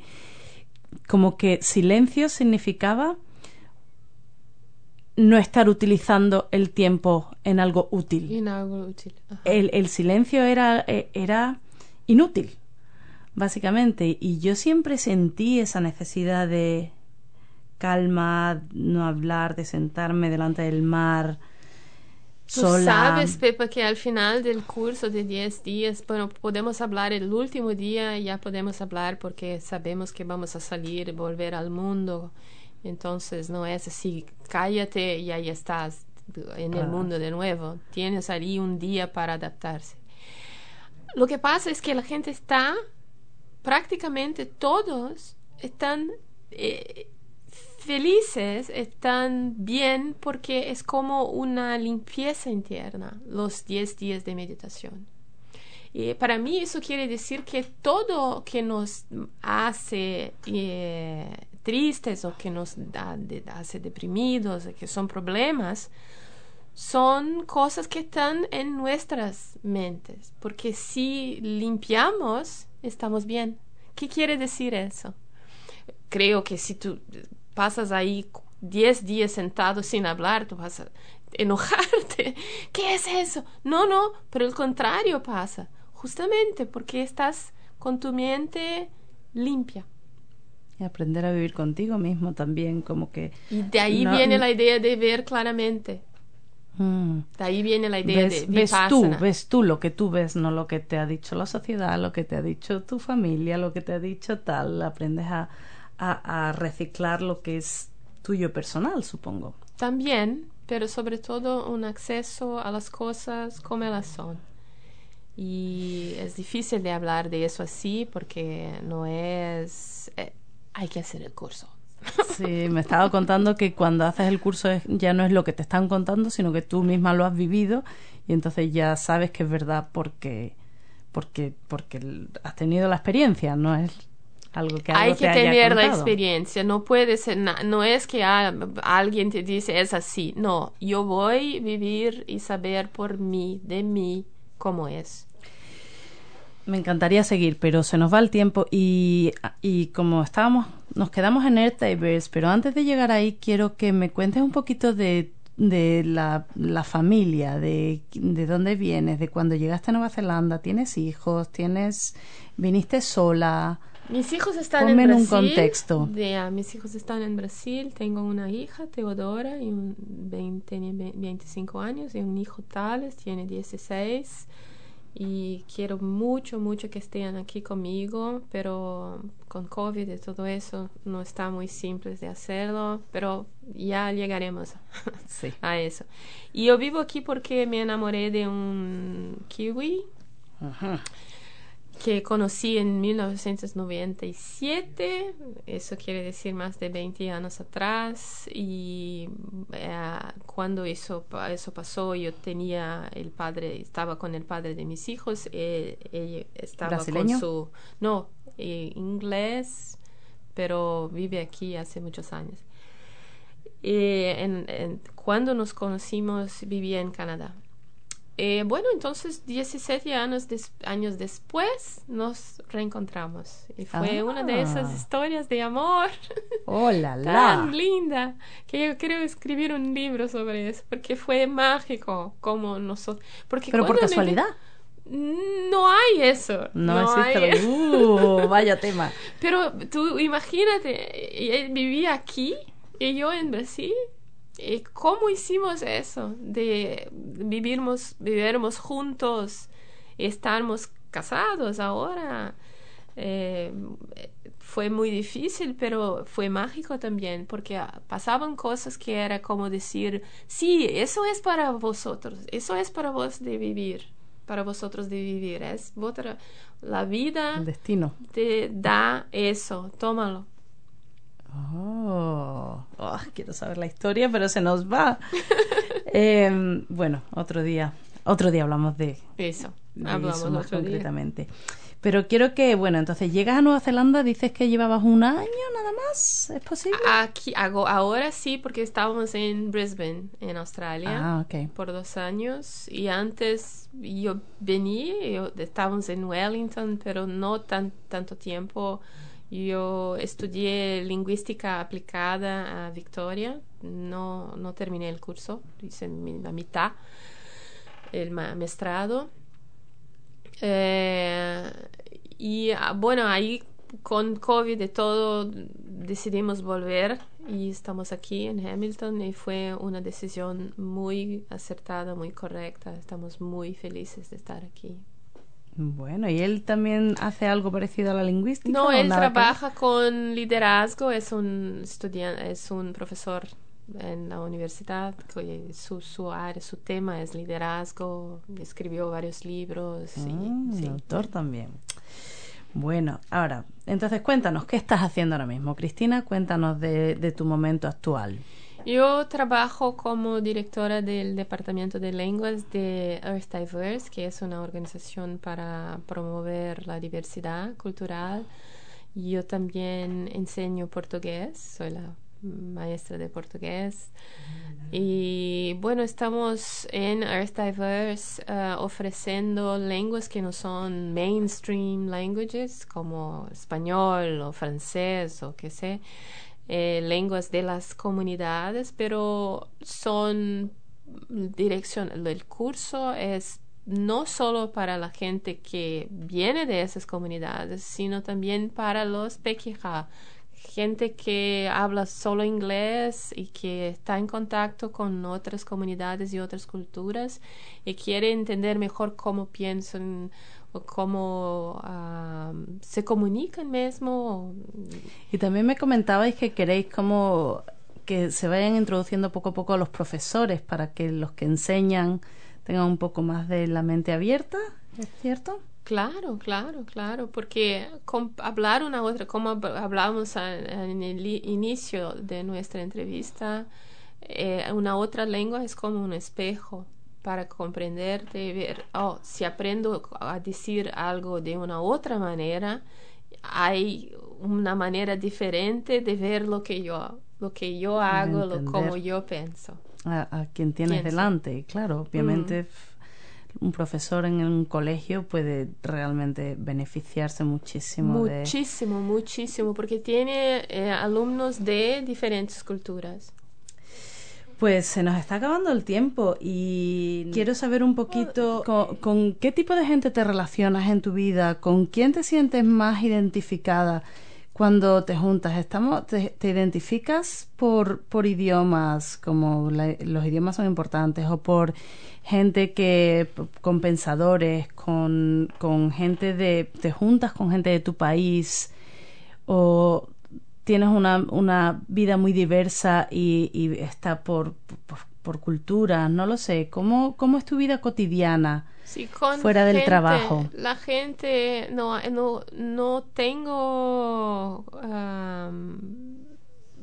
como que silencio significaba no estar utilizando el tiempo en algo útil en algo útil. El, el silencio era, eh, era inútil, básicamente. Y yo siempre sentí esa necesidad de calma, no hablar, de sentarme delante del mar, sola. sabes, Pepa, que al final del curso de 10 días, bueno, podemos hablar el último día, ya podemos hablar porque sabemos que vamos a salir, volver al mundo. Entonces no es así, cállate y ahí estás en el Ah. mundo de nuevo. Tienes ahí un día para adaptarse. Lo que pasa es que la gente está, prácticamente todos están eh, felices, están bien porque es como una limpieza interna los 10 días de meditación. Y para mí eso quiere decir que todo que nos hace eh, tristes o que nos da- de- hace deprimidos, que son problemas, son cosas que están en nuestras mentes, porque si limpiamos, estamos bien. ¿Qué quiere decir eso? Creo que si tú pasas ahí 10 días sentado sin hablar, tú vas a enojarte. [laughs] ¿Qué es eso? No, no, pero el contrario pasa, justamente porque estás con tu mente limpia. Y aprender a vivir contigo mismo también, como que... Y de ahí No, viene la idea de ver claramente. Mm. De ahí viene la idea ves, de ves tú, vipassana. ves tú lo que tú ves, no lo que te ha dicho la sociedad, lo que te ha dicho tu familia, lo que te ha dicho tal. Aprendes a, a, a reciclar lo que es tuyo personal, supongo. También, pero sobre todo un acceso a las cosas como ellas son. Y es difícil de hablar de eso así porque no es... eh, hay que hacer el curso. [laughs] Sí, me estaba contando que cuando haces el curso es- ya no es lo que te están contando, sino que tú misma lo has vivido y entonces ya sabes que es verdad porque porque porque has tenido la experiencia, no es algo que algo hay que tener la experiencia, no puede ser, no es que ah, alguien te dice es así, no, yo voy a vivir y saber por mí, de mí, cómo es. Me encantaría seguir, pero se nos va el tiempo y, y como estábamos, nos quedamos en Earth Diverse, pero antes de llegar ahí quiero que me cuentes un poquito de, de la, la familia, de, de dónde vienes, de cuando llegaste a Nueva Zelanda, tienes hijos, tienes, viniste sola. Mis hijos están Ponme en en un Brasil. contexto. Ah, mis hijos están en Brasil. Tengo una hija, Teodora, y un 20, tiene ve- 25 años, y un hijo Thales, tiene 16. Y quiero mucho, mucho que estén aquí conmigo, pero con COVID y todo eso no está muy simple de hacerlo, pero ya llegaremos [laughs] Sí. a eso. Y yo vivo aquí porque me enamoré de un kiwi Ajá. Que conocí en 1997, eso quiere decir más de 20 años atrás, y eh, cuando eso, eso pasó yo tenía el padre, estaba con el padre de mis hijos, él estaba ¿Brasileño? con su, no, eh, inglés, pero vive aquí hace muchos años. Eh, en- en- cuando nos conocimos vivía en Canadá Eh, bueno, entonces 17 años, des- años después nos reencontramos. Y fue Ah. una de esas historias de amor [laughs] ¡Hola, la! tan linda que yo quiero escribir un libro sobre eso porque fue mágico como nosotros. Porque Pero por casualidad. No hay eso. No, existe. hay- Uh, vaya tema. [laughs] Pero tú imagínate, él vivía aquí y yo en Brasil. ¿Y cómo hicimos eso? De vivirmos, vivirmos juntos estarmos casados ahora. Eh, fue muy difícil, pero fue mágico también, porque ah, pasaban cosas que era como decir, sí, eso es para vosotros, eso es para vos de vivir, para vosotros de vivir, es vuestra, la vida El destino. te da eso, tómalo. Oh, oh, quiero saber la historia, pero se nos va. [laughs] Em, bueno, otro día, otro día hablamos de, Eso, de hablamos eso más otro día. concretamente. Pero quiero que, bueno, entonces llegas a Nueva Zelanda, dices que llevabas un año nada más, ¿es posible? Aquí, hago, ahora sí, porque estábamos en Brisbane, en Australia, Ah, por dos años. Y antes yo venía, yo- estábamos en Wellington, pero no tan, tanto tiempo. Yo estudié lingüística aplicada a Victoria. No, no terminé el curso, hice la mitad, el ma- maestrado. Eh, y ah, bueno, ahí con COVID y todo decidimos volver y estamos aquí en Hamilton y fue una decisión muy acertada, muy correcta. Estamos muy felices de estar aquí. Bueno, ¿y él también hace algo parecido a la lingüística? No, él que trabaja con liderazgo, es un estudiante, es un profesor en la universidad, su, su área, su tema es liderazgo, escribió varios libros. y- Ah, sí. autor también. Bueno, ahora, entonces cuéntanos, ¿qué estás haciendo ahora mismo? Cristina, cuéntanos de, de tu momento actual. Yo trabajo como directora del Departamento de Lenguas de Earth Diverse, que es una organización para promover la diversidad cultural. Yo también enseño portugués, soy la maestra de portugués. Y bueno, estamos en Earth Diverse eh, ofreciendo lenguas que no son mainstream languages, como español o francés o qué sé eh, lenguas de las comunidades, pero son dirección, el curso es no solo para la gente que viene de esas comunidades, sino también para los pequeños, gente que habla solo inglés y que está en contacto con otras comunidades y otras culturas y quiere entender mejor cómo piensan cómo ah, se comunican mismo. Y también me comentabais que queréis como que se vayan introduciendo poco a poco a los profesores para que los que enseñan tengan un poco más de la mente abierta, ¿es cierto? Claro, claro, claro, porque hablar una otra, como hab- hablamos a- en el inicio de nuestra entrevista, eh, una otra lengua es como un espejo para comprenderte y ver, oh, si aprendo a decir algo de una otra manera, hay una manera diferente de ver lo que yo, lo que yo hago, lo, como yo pienso. A, a quien tienes Pienso. delante. Claro, obviamente un profesor en un colegio puede realmente beneficiarse muchísimo de... Muchísimo, muchísimo, porque tiene eh, alumnos de diferentes culturas. Pues se nos está acabando el tiempo y quiero saber un poquito con, qué tipo de gente te relacionas en tu vida, con quién te sientes más identificada cuando te juntas. Estamos, te, te identificas por, por idiomas, como la- los idiomas son importantes, o por gente que, con pensadores, con, con gente de, te juntas con gente de tu país, o tienes una, una vida muy diversa y, y está por, por, por culturas, no lo sé. ¿Cómo, ¿Cómo es tu vida cotidiana? Sí, con Fuera del gente- trabajo. La gente, no, no, no tengo am,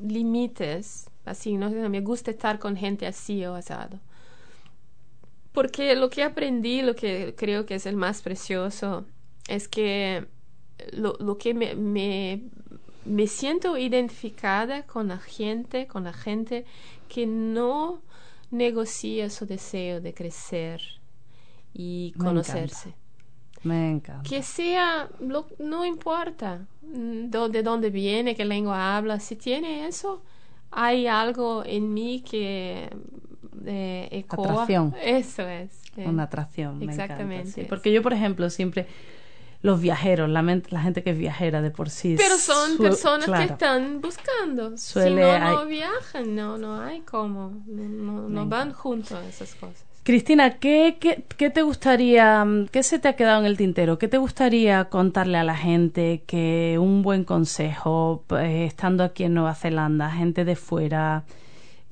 límites, así, no me gusta estar con gente así o asado. Porque lo que aprendí, lo que creo que es el más precioso, es que lo, lo que me, me, me siento identificada con la gente, con la gente que no negocia su deseo de crecer, y Me conocerse. Me encanta. Que sea, lo- no importa do- de dónde viene, qué lengua habla, si tiene eso, hay algo en mí que eh, ecoa. Atracción. Eso es. eh. Una atracción. me encanta, Exactamente, sí. Porque yo, por ejemplo, siempre los viajeros, la, gente que es viajera de por sí. Pero son personas que están buscando. Suele si no, hay- no viajan, no, no hay cómo. No, no- van juntos esas cosas. Cristina, ¿qué, qué, qué te gustaría, mm, qué se te ha quedado en el tintero? ¿Qué te gustaría contarle a la gente que un buen consejo, eh, estando aquí en Nueva Zelanda, gente de fuera,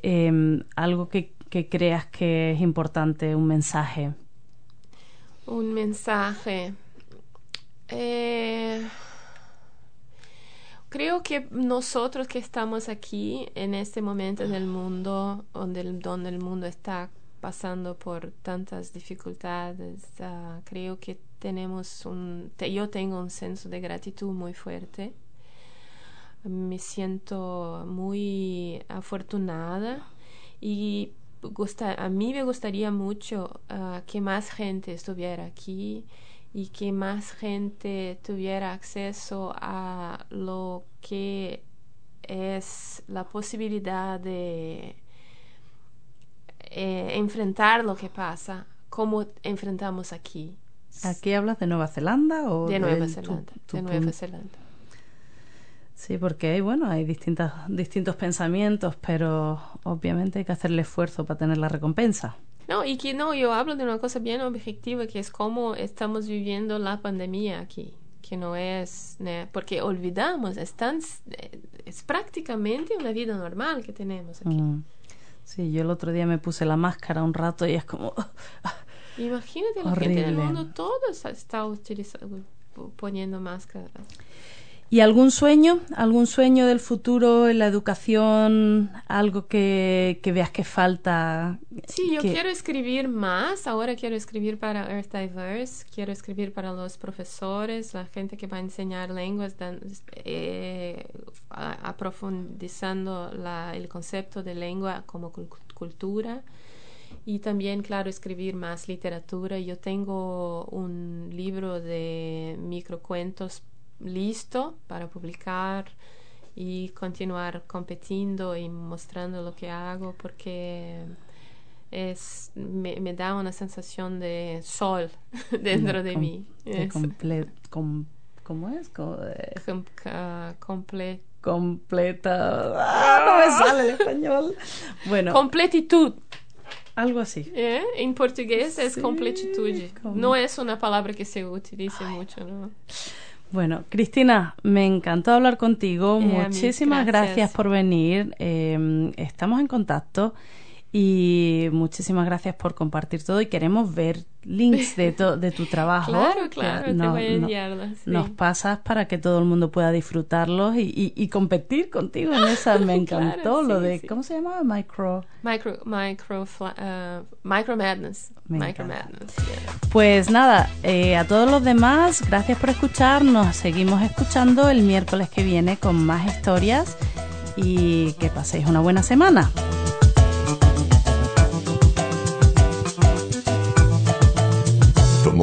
em, algo que, que creas que es importante, un mensaje? Un mensaje. Eh, creo que nosotros que estamos aquí en este momento del mundo, donde el, donde el mundo está pasando por tantas dificultades, ah, creo que tenemos un, yo tengo un senso de gratitud muy fuerte. Me siento muy afortunada y gusta, a mí me gustaría mucho ah, que más gente estuviera aquí y que más gente tuviera acceso a lo que es la posibilidad de eh, enfrentar lo que pasa, como enfrentamos aquí, ¿Aquí hablas de Nueva Zelanda o de Nueva Zelanda. tu de Nueva? Zelanda. Sí, porque hay, bueno, hay distintas, distintos pensamientos, pero obviamente hay que hacer el esfuerzo para tener la recompensa. No, y que no, yo hablo de una cosa bien objetiva, que es cómo estamos viviendo la pandemia aquí, que no es, ¿no? porque olvidamos, es, tan, es prácticamente una vida normal que tenemos aquí. Mm. Sí, yo el otro día me puse la máscara un rato y es como... [laughs] Imagínate la gente del mundo, todos está utilizando, poniendo máscaras. ¿Y algún sueño? ¿Algún sueño del futuro en la educación? ¿Algo que, que veas que falta? Sí, yo que- quiero escribir más. Ahora quiero escribir para Earth Diverse. Quiero escribir para los profesores, la gente que va a enseñar lenguas, dan- eh, a- la- el concepto de lengua como cul- cultura. Y también, claro, escribir más literatura. Yo tengo un libro de microcuentos listo para publicar y continuar competiendo y mostrando lo que hago porque es me, me da una sensación de sol [laughs] dentro de mí. de Es comple- com- ¿Cómo es? Eh, com- comple- completa... ¡Ah, no me sale el español! Bueno, completitud. algo así. ¿eh? En portugués es completitud. com- No es una palabra que se utilice mucho, ¿no? Bueno, Cristina, me encantó hablar contigo. Eh, mí, Muchísimas gracias. gracias. por venir. Eh, estamos en contacto y muchísimas gracias por compartir todo y queremos ver links de, to- de tu trabajo. [laughs] Claro, claro, te no- voy a no- enviarla. sí. Nos pasas para que todo el mundo pueda disfrutarlos y, y- y competir contigo en esa. [laughs] Me Claro, encantó lo sí, de, sí. ¿cómo se llamaba? Micro. Micro, micro, uh, micro madness. Me micro madness. yeah. Pues nada, eh, a todos los demás, gracias por escuchar. Nos seguimos escuchando el miércoles que viene con más historias y que paséis una buena semana.